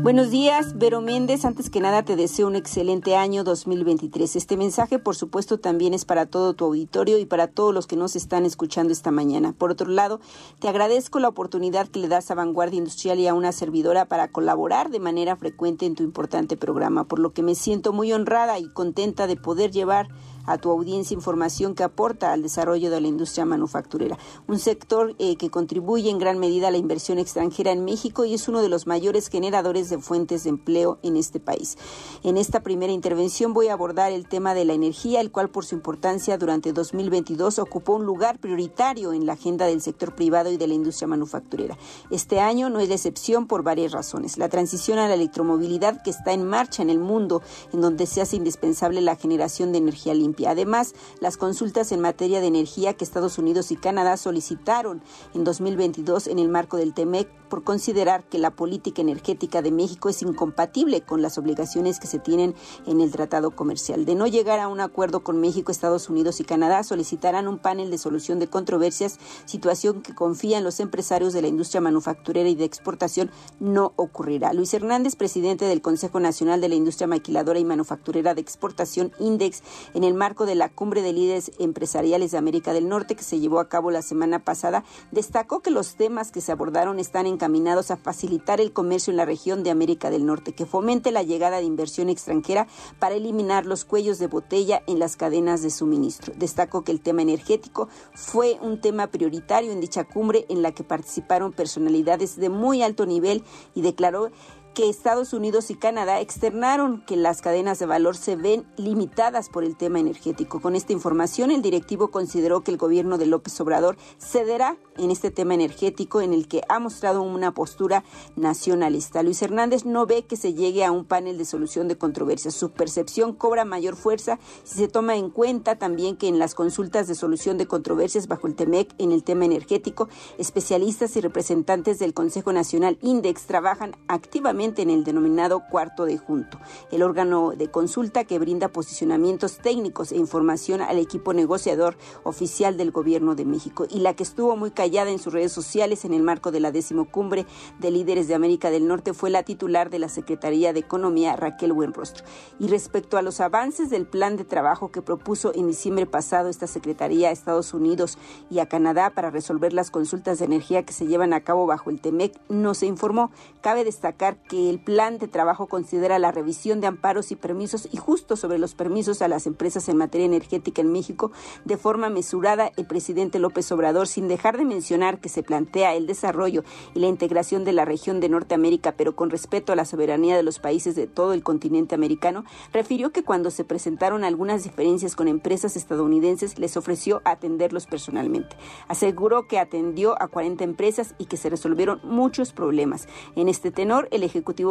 Buenos días, Vero Méndez. Antes que nada te deseo un excelente año 2023. Este mensaje, por supuesto, también es para todo tu auditorio y para todos los que nos están escuchando esta mañana. Por otro lado, te agradezco la oportunidad que le das a Vanguardia Industrial y a una servidora para colaborar de manera frecuente en tu importante programa, por lo que me siento muy honrada y contenta de poder llevar a tu audiencia información que aporta al desarrollo de la industria manufacturera, un sector eh, que contribuye en gran medida a la inversión extranjera en México y es uno de los mayores generadores de fuentes de empleo en este país. En esta primera intervención voy a abordar el tema de la energía, el cual por su importancia durante 2022 ocupó un lugar prioritario en la agenda del sector privado y de la industria manufacturera. Este año no es la excepción por varias razones. La transición a la electromovilidad que está en marcha en el mundo, en donde se hace indispensable la generación de energía limpia Además, las consultas en materia de energía que Estados Unidos y Canadá solicitaron en 2022 en el marco del TEMEC por considerar que la política energética de México es incompatible con las obligaciones que se tienen en el tratado comercial. De no llegar a un acuerdo con México, Estados Unidos y Canadá, solicitarán un panel de solución de controversias, situación que confían los empresarios de la industria manufacturera y de exportación no ocurrirá. Luis Hernández, presidente del Consejo Nacional de la Industria Maquiladora y Manufacturera de Exportación, INDEX, en el marco de la Cumbre de Líderes Empresariales de América del Norte que se llevó a cabo la semana pasada, destacó que los temas que se abordaron están en encaminados a facilitar el comercio en la región de América del Norte, que fomente la llegada de inversión extranjera para eliminar los cuellos de botella en las cadenas de suministro. Destaco que el tema energético fue un tema prioritario en dicha cumbre en la que participaron personalidades de muy alto nivel y declaró que Estados Unidos y Canadá externaron que las cadenas de valor se ven limitadas por el tema energético. Con esta información, el directivo consideró que el gobierno de López Obrador cederá en este tema energético en el que ha mostrado una postura nacionalista. Luis Hernández no ve que se llegue a un panel de solución de controversias. Su percepción cobra mayor fuerza si se toma en cuenta también que en las consultas de solución de controversias bajo el TEMEC en el tema energético, especialistas y representantes del Consejo Nacional INDEX trabajan activamente en el denominado cuarto de junto, el órgano de consulta que brinda posicionamientos técnicos e información al equipo negociador oficial del Gobierno de México y la que estuvo muy callada en sus redes sociales en el marco de la decimocumbre de líderes de América del Norte fue la titular de la Secretaría de Economía, Raquel Buenrostro. Y respecto a los avances del plan de trabajo que propuso en diciembre pasado esta Secretaría a Estados Unidos y a Canadá para resolver las consultas de energía que se llevan a cabo bajo el TEMEC, no se informó. Cabe destacar que el plan de trabajo considera la revisión de amparos y permisos y justo sobre los permisos a las empresas en materia energética en México de forma mesurada el presidente López Obrador sin dejar de mencionar que se plantea el desarrollo y la integración de la región de Norteamérica, pero con respeto a la soberanía de los países de todo el continente americano, refirió que cuando se presentaron algunas diferencias con empresas estadounidenses, les ofreció atenderlos personalmente. Aseguró que atendió a 40 empresas y que se resolvieron muchos problemas. En este tenor, el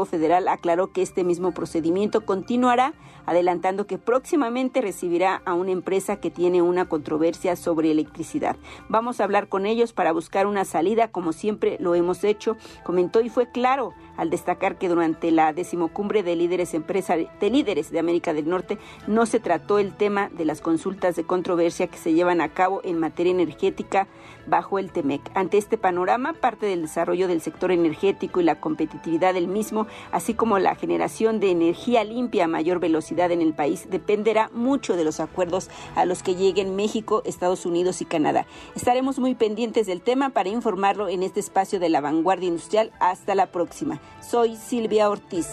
Federal aclaró que este mismo procedimiento continuará, adelantando que próximamente recibirá a una empresa que tiene una controversia sobre electricidad. Vamos a hablar con ellos para buscar una salida, como siempre lo hemos hecho, comentó y fue claro al destacar que durante la decimocumbre de líderes de líderes de América del Norte no se trató el tema de las consultas de controversia que se llevan a cabo en materia energética bajo el TEMEC. Ante este panorama, parte del desarrollo del sector energético y la competitividad del mismo, así como la generación de energía limpia a mayor velocidad en el país, dependerá mucho de los acuerdos a los que lleguen México, Estados Unidos y Canadá. Estaremos muy pendientes del tema para informarlo en este espacio de la vanguardia industrial. Hasta la próxima. Soy Silvia Ortiz.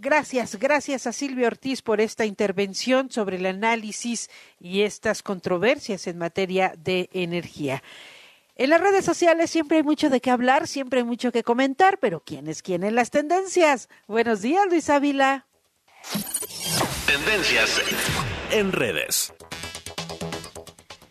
Gracias, gracias a Silvia Ortiz por esta intervención sobre el análisis y estas controversias en materia de energía. En las redes sociales siempre hay mucho de qué hablar, siempre hay mucho que comentar, pero ¿quién es quién en las tendencias? Buenos días, Luis Ávila. Tendencias en redes.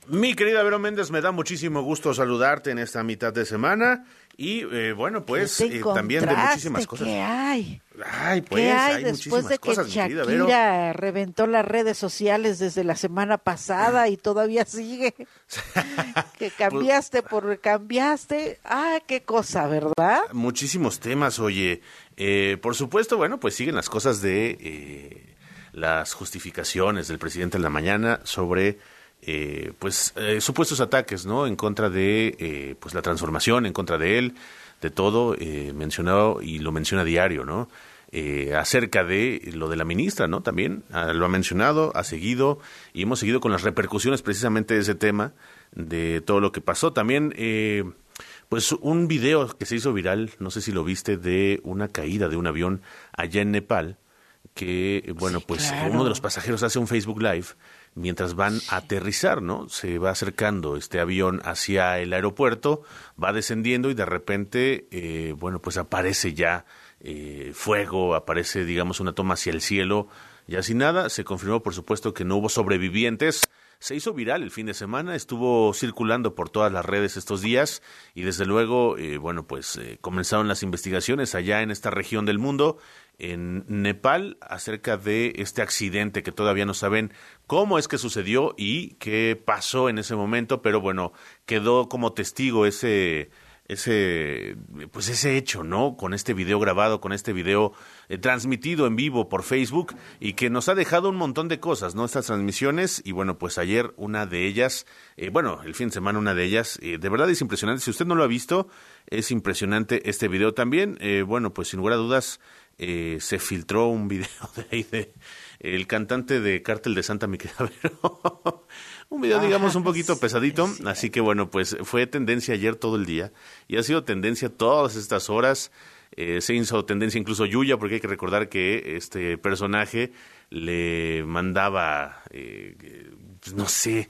Mi querida Vero Méndez, me da muchísimo gusto saludarte en esta mitad de semana y eh, bueno, pues eh, también de muchísimas cosas. ¿Qué hay? Ay, pues ¿Qué hay, hay después de que cosas, Shakira reventó las redes sociales desde la semana pasada y todavía sigue? *laughs* que cambiaste por cambiaste. Ah, qué cosa, ¿verdad? Muchísimos temas, oye. Eh, por supuesto, bueno, pues siguen las cosas de las justificaciones del presidente en la mañana sobre eh, pues eh, supuestos ataques no en contra de eh, pues la transformación en contra de él de todo mencionado y lo menciona a diario no acerca de lo de la ministra no también ah, lo ha mencionado ha seguido y hemos seguido con las repercusiones precisamente de ese tema de todo lo que pasó. También pues un video que se hizo viral no sé si lo viste de una caída de un avión allá en Nepal que bueno pues uno de los pasajeros hace un Facebook Live mientras van a aterrizar, ¿no? Se va acercando este avión hacia el aeropuerto, va descendiendo y de repente, eh, bueno, pues aparece ya eh, fuego, aparece, digamos, una toma hacia el cielo, ya sin nada. Se confirmó, por supuesto, que no hubo sobrevivientes. Se hizo viral el fin de semana, estuvo circulando por todas las redes estos días y desde luego, eh, bueno, pues comenzaron las investigaciones allá en esta región del mundo en Nepal acerca de este accidente que todavía no saben cómo es que sucedió y qué pasó en ese momento, pero bueno, quedó como testigo ese ese pues ese hecho, ¿no? Con este video grabado, con este video eh, transmitido en vivo por Facebook y que nos ha dejado un montón de cosas, ¿no? Estas transmisiones y bueno, pues ayer una de ellas, eh, bueno, el fin de semana una de ellas, eh, de verdad es impresionante. Si usted no lo ha visto, es impresionante este video también. bueno, pues sin lugar a dudas eh, se filtró un video *laughs* de ahí de el cantante de Cártel de Santa Miquelavero. *laughs* un video, digamos, un poquito pesadito. Así que bueno, pues fue tendencia ayer todo el día y ha sido tendencia todas estas horas. Eh, se hizo tendencia incluso Yuya, porque hay que recordar que este personaje le mandaba, eh, pues no sé,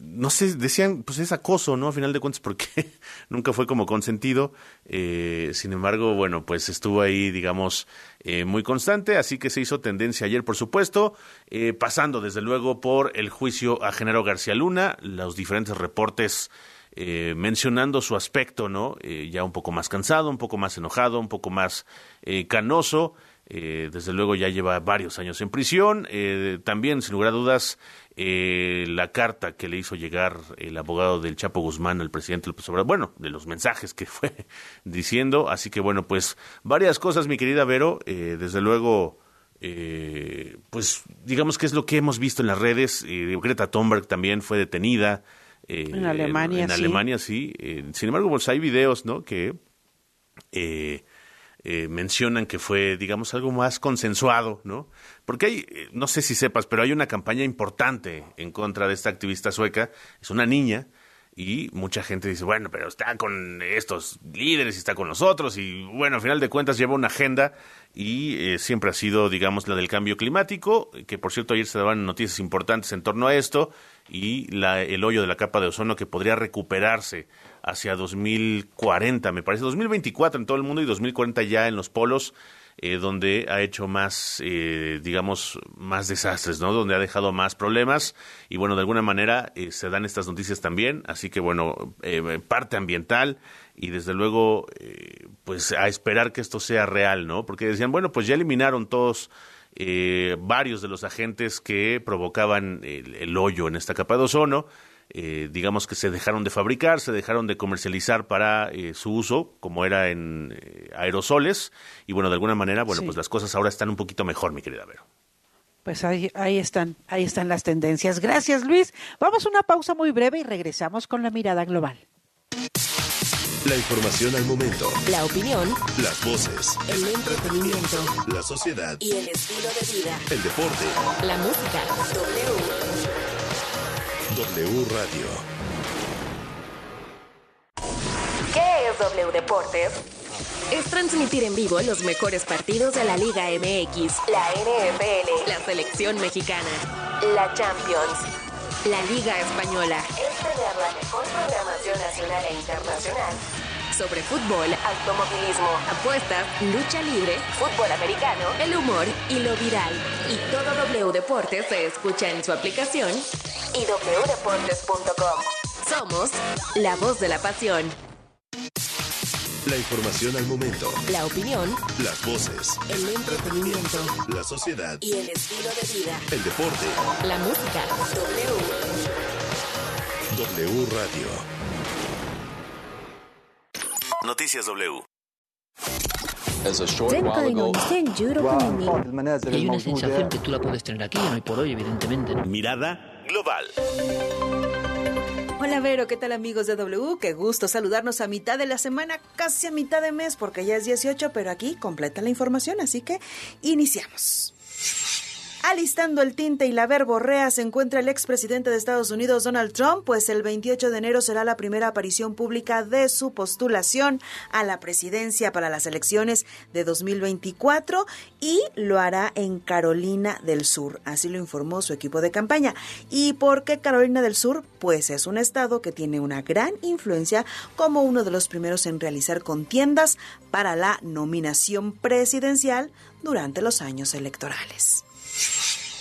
no sé, decían, pues es acoso, ¿no? A final de cuentas, porque *laughs* nunca fue como consentido. Eh, sin embargo, bueno, pues estuvo ahí, digamos, eh, muy constante, así que se hizo tendencia ayer, por supuesto, eh, pasando desde luego por el juicio a Genaro García Luna, los diferentes reportes eh, mencionando su aspecto, ¿no? Eh, ya un poco más cansado, un poco más enojado, un poco más eh, canoso. Eh, desde luego ya lleva varios años en prisión. Eh, también, sin lugar a dudas, eh, la carta que le hizo llegar el abogado del Chapo Guzmán al presidente López Obrador, bueno, de los mensajes que *laughs* fue diciendo. Así que, bueno, pues varias cosas, mi querida Vero. Eh, desde luego, eh, pues digamos que es lo que hemos visto en las redes. Eh, Greta Thunberg también fue detenida. eh, En Alemania, en sí. Alemania, sí. Sin embargo, pues hay videos, ¿no? Que eh, eh, mencionan que fue, digamos, algo más consensuado, ¿no? Porque hay, eh, no sé si sepas, pero hay una campaña importante en contra de esta activista sueca. Es una niña y mucha gente dice, bueno, pero está con estos líderes y está con nosotros y, bueno, al final de cuentas lleva una agenda y eh, siempre ha sido, digamos, la del cambio climático, que por cierto ayer se daban noticias importantes en torno a esto y la, el hoyo de la capa de ozono que podría recuperarse hacia 2040, me parece, 2024 en todo el mundo y 2040 ya en los polos, eh, donde ha hecho más, eh, digamos, más desastres, ¿no? Donde ha dejado más problemas y bueno, de alguna manera eh, se dan estas noticias también, así que bueno, eh, parte ambiental y desde luego, pues a esperar que esto sea real, ¿no? Porque decían, bueno, pues ya eliminaron todos varios de los agentes que provocaban el, el hoyo en esta capa de ozono. Eh, digamos que se dejaron de fabricar, se dejaron de comercializar para eh, su uso, como era en eh, aerosoles, y bueno, de alguna manera, bueno, Sí. pues las cosas ahora están un poquito mejor, mi querida Vero. Pues ahí, ahí están, ahí están las tendencias. Gracias, Luis. Vamos a una pausa muy breve y regresamos con la mirada global. La información al momento. La opinión, Las voces. el entretenimiento La sociedad. y el estilo de vida. El deporte. La música. W. W Radio. ¿Qué es W Deportes? Es transmitir en vivo los mejores partidos de la Liga MX, la NFL, la selección mexicana, la Champions, la Liga Española. Es tener la mejor programación nacional e internacional sobre fútbol, automovilismo, apuestas, lucha libre, fútbol americano, el humor y lo viral. Y todo W Deportes se escucha en su aplicación y wdeportes.com. Somos la voz de la pasión. La información al momento. La opinión, Las voces. el entretenimiento La sociedad. y el estilo de vida. El deporte. La música. W. W Radio. Noticias W. Y hay una sensación que tú la puedes tener aquí, hoy por hoy, evidentemente. ¿no? Mirada global. Hola Vero, ¿qué tal amigos de W? Qué gusto saludarnos a mitad de la semana, casi a mitad de mes, porque ya es 18, pero aquí completa la información, así que iniciamos. Alistando el tinte y la verborrea se encuentra el expresidente de Estados Unidos, Donald Trump, pues el 28 de enero será la primera aparición pública de su postulación a la presidencia para las elecciones de 2024 y lo hará en Carolina del Sur, así lo informó su equipo de campaña. ¿Y por qué Carolina del Sur? Pues es un estado que tiene una gran influencia como uno de los primeros en realizar contiendas para la nominación presidencial durante los años electorales.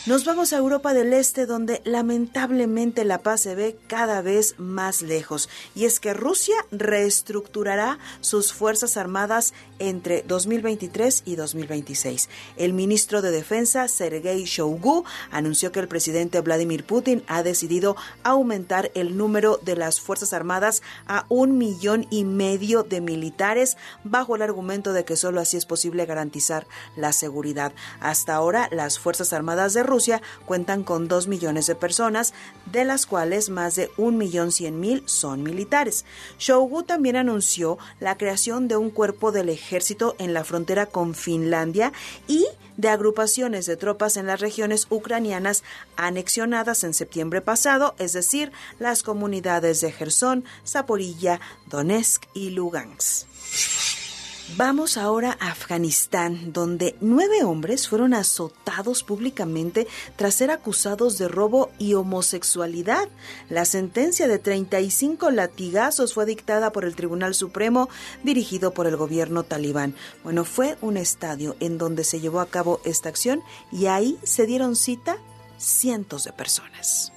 Nos vamos a Europa del Este donde lamentablemente la paz se ve cada vez más lejos y es que Rusia reestructurará sus fuerzas armadas entre 2023 y 2026. El ministro de Defensa Sergei Shoigu anunció que el presidente Vladimir Putin ha decidido aumentar el número de las fuerzas armadas a un millón y medio de militares bajo el argumento de que solo así es posible garantizar la seguridad. Hasta ahora las fuerzas armadas de Rusia cuentan con dos millones de personas, de las cuales más de un millón cien mil son militares. Shoigu también anunció la creación de un cuerpo del ejército en la frontera con Finlandia y de agrupaciones de tropas en las regiones ucranianas anexionadas en septiembre pasado, es decir, las comunidades de Gerson, Zaporilla, Donetsk y Lugansk. Vamos ahora a Afganistán, donde nueve hombres fueron azotados públicamente tras ser acusados de robo y homosexualidad. La sentencia de 35 latigazos fue dictada por el Tribunal Supremo dirigido por el gobierno talibán. Bueno, fue un estadio en donde se llevó a cabo esta acción y ahí se dieron cita cientos de personas.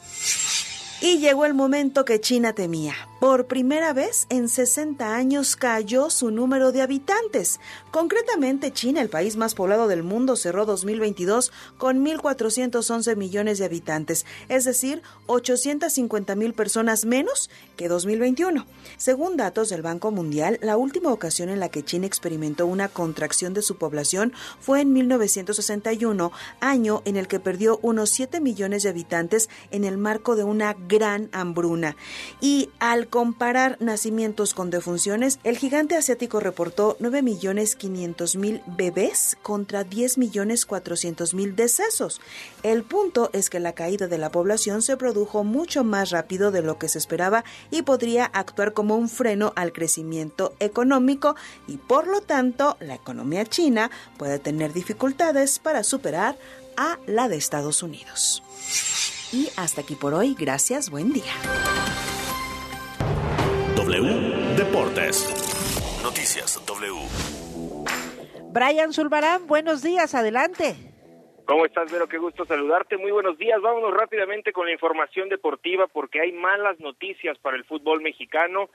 Y llegó el momento que China temía. Por primera vez en 60 años cayó su número de habitantes. Concretamente, China, el país más poblado del mundo, cerró 2022 con 1.411 millones de habitantes, es decir, 850 mil personas menos que 2021. Según datos del Banco Mundial, la última ocasión en la que China experimentó una contracción de su población fue en 1961, año en el que perdió unos 7 millones de habitantes en el marco de una gran hambruna. Y al comparar nacimientos con defunciones, el gigante asiático reportó 9 millones 500 mil bebés contra 10 millones 400 mil decesos. El punto es que la caída de la población se produjo mucho más rápido de lo que se esperaba y podría actuar como un freno al crecimiento económico y por lo tanto la economía china puede tener dificultades para superar a la de Estados Unidos. Y hasta aquí por hoy, gracias, buen día. W Deportes. Noticias W. Brian Zulbarán, buenos días, adelante. ¿Cómo estás, Vero? Qué gusto saludarte. Muy buenos días. Vámonos rápidamente con la información deportiva porque hay malas noticias para el fútbol mexicano.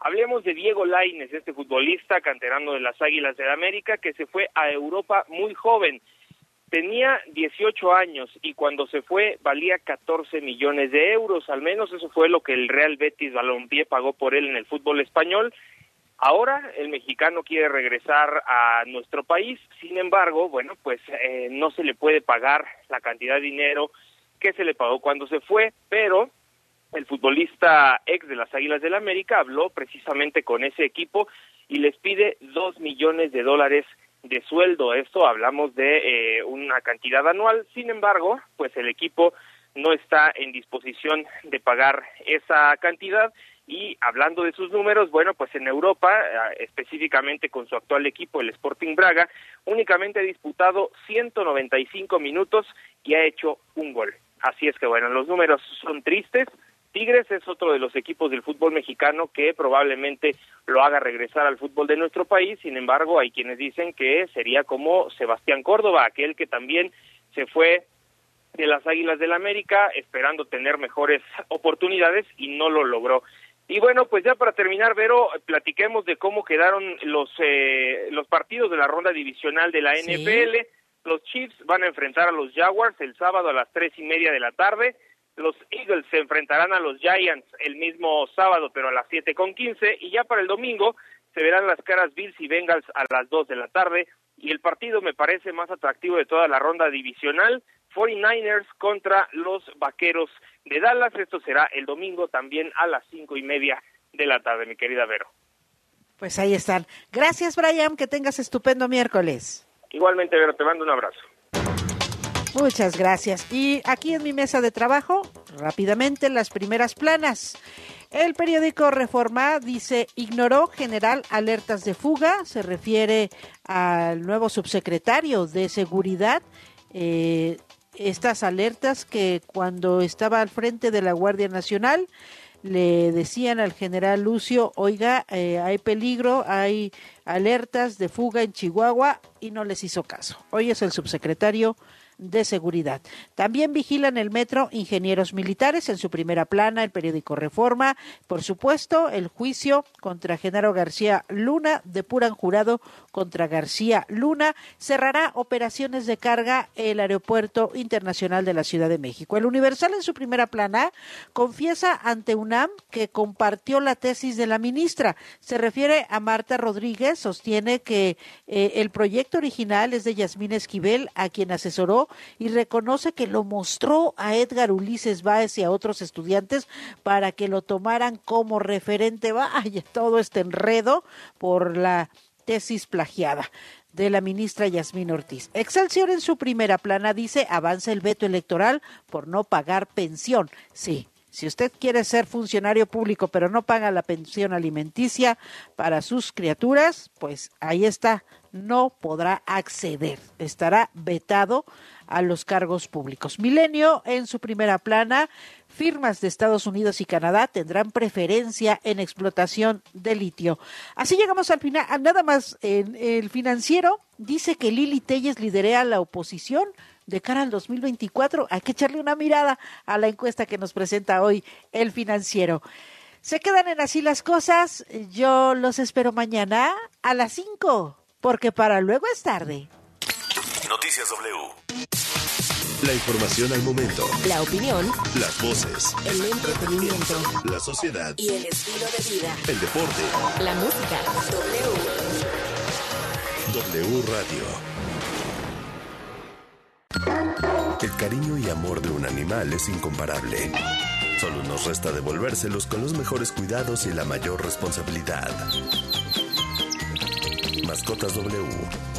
Hablemos de Diego Laines, este futbolista canterano de las Águilas de América que se fue a Europa muy joven. Tenía 18 años y cuando se fue valía 14 millones de euros, al menos eso fue lo que el Real Betis Balompié pagó por él en el fútbol español. Ahora el mexicano quiere regresar a nuestro país, sin embargo, bueno, pues eh, no se le puede pagar la cantidad de dinero que se le pagó cuando se fue, pero el futbolista ex de las Águilas del América habló precisamente con ese equipo y les pide dos millones de dólares de sueldo. Esto hablamos de eh, una cantidad anual. Sin embargo, pues el equipo no está en disposición de pagar esa cantidad. Y hablando de sus números, bueno, pues en Europa, eh, específicamente con su actual equipo, el Sporting Braga, únicamente ha disputado 195 minutos y ha hecho un gol. Así es que bueno, los números son tristes, Tigres es otro de los equipos del fútbol mexicano que probablemente lo haga regresar al fútbol de nuestro país, sin embargo hay quienes dicen que sería como Sebastián Córdoba, aquel que también se fue de las Águilas del América esperando tener mejores *laughs* oportunidades y no lo logró. Y bueno, pues ya para terminar, Vero, platiquemos de cómo quedaron los, eh, los partidos de la ronda divisional de la NFL. Los Chiefs van a enfrentar a los Jaguars el sábado a las tres y media de la tarde. Los Eagles se enfrentarán a los Giants el mismo sábado, pero a las siete con quince, y ya para el domingo se verán las caras Bills y Bengals a las dos de la tarde, y el partido me parece más atractivo de toda la ronda divisional, 49ers contra los Vaqueros de Dallas, esto será el domingo también a las cinco y media de la tarde, mi querida Vero. Pues ahí están. Gracias, Brian, que tengas estupendo miércoles. Igualmente, Vero, te mando un abrazo. Muchas gracias. Y aquí en mi mesa de trabajo, rápidamente las primeras planas. El periódico Reforma dice, ignoró general alertas de fuga, se refiere al nuevo subsecretario de Seguridad. Eh, estas alertas que cuando estaba al frente de la Guardia Nacional le decían al general Lucio, oiga, eh, hay peligro, hay alertas de fuga en Chihuahua y no les hizo caso. Hoy es el subsecretario de seguridad. También vigilan el metro ingenieros militares en su primera plana, el periódico Reforma. Por supuesto, el juicio contra Genaro García Luna, depuran jurado contra García Luna, cerrará operaciones de carga el Aeropuerto Internacional de la Ciudad de México. El Universal en su primera plana confiesa ante UNAM que compartió la tesis de la ministra. Se refiere a Marta Rodríguez, sostiene que eh, el proyecto original es de Yasmín Esquivel, a quien asesoró y reconoce que lo mostró a Edgar Ulises Báez y a otros estudiantes para que lo tomaran como referente. Vaya, todo este enredo por la tesis plagiada de la ministra Yasmín Ortiz. Excelsior en su primera plana dice avanza el veto electoral por no pagar pensión. Sí, Si usted quiere ser funcionario público pero no paga la pensión alimenticia para sus criaturas, pues ahí está, no podrá acceder, estará vetado a los cargos públicos. Milenio en su primera plana, firmas de Estados Unidos y Canadá tendrán preferencia en explotación de litio. Así llegamos al final, nada más en el financiero dice que Lili Telles lidera la oposición de cara al 2024. Hay que echarle una mirada a la encuesta que nos presenta hoy el financiero. Se quedan en así las cosas. Yo los espero mañana a las 5, porque para luego es tarde. Noticias W. La información al momento. La opinión. Las voces. El entretenimiento. La sociedad. Y el estilo de vida. El deporte. La música. W. W Radio. El cariño y amor de un animal es incomparable. Solo nos resta devolvérselos con los mejores cuidados y la mayor responsabilidad. Mascotas W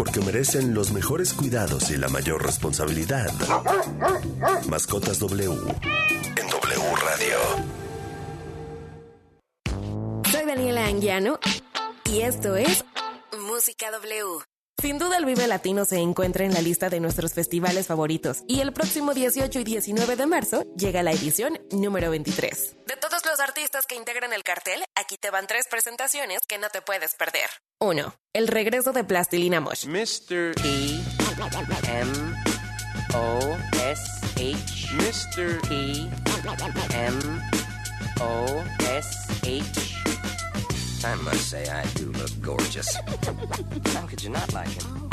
porque merecen los mejores cuidados y la mayor responsabilidad. Mascotas W en W Radio. Soy Daniela Anguiano y esto es Música W. Sin duda el Vive Latino se encuentra en la lista de nuestros festivales favoritos y el próximo 18 y 19 de marzo llega la edición número 23. De todos los artistas que integran el cartel, aquí te van tres presentaciones que no te puedes perder. 1. El regreso de Plastilina Mosh. Mr. T. M. O. S. H. Mr. T. M. O. S. H. I must say I do look gorgeous. How could you not like him?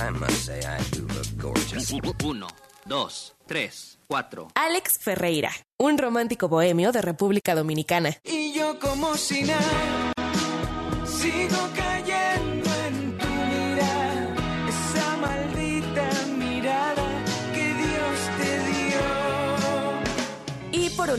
I must say I do look gorgeous. Uno, dos, tres, cuatro. Alex Ferreira, un romántico bohemio de República Dominicana. Y yo como si nada, sigo cayendo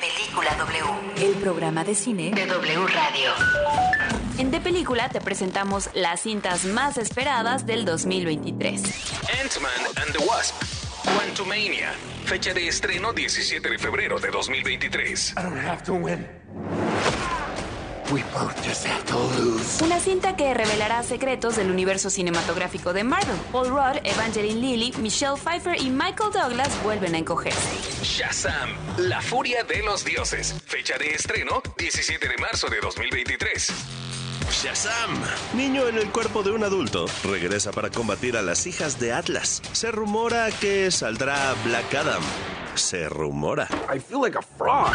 Película W, el programa de cine de W Radio. En De Película te presentamos las cintas más esperadas del 2023. Ant-Man and the Wasp. Quantumania. Fecha de estreno 17 de febrero de 2023. I don't have to win. Una cinta que revelará secretos del universo cinematográfico de Marvel. Paul Rudd, Evangeline Lilly, Michelle Pfeiffer y Michael Douglas vuelven a encogerse. Shazam. La furia de los dioses. Fecha de estreno 17 de marzo de 2023. Shazam, niño en el cuerpo de un adulto, regresa para combatir a las hijas de Atlas. Se rumora que saldrá Black Adam. Se rumora. I feel like a frog.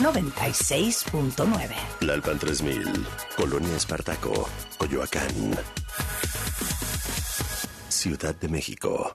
96.9. La Alpan 3000, Colonia Espartaco, Coyoacán. Ciudad de México.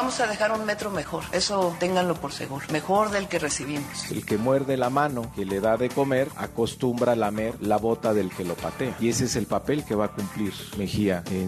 Vamos a dejar un metro mejor, eso ténganlo por seguro, mejor del que recibimos. El que muerde la mano que le da de comer acostumbra a lamer la bota del que lo patea. Y ese es el papel que va a cumplir Mejía en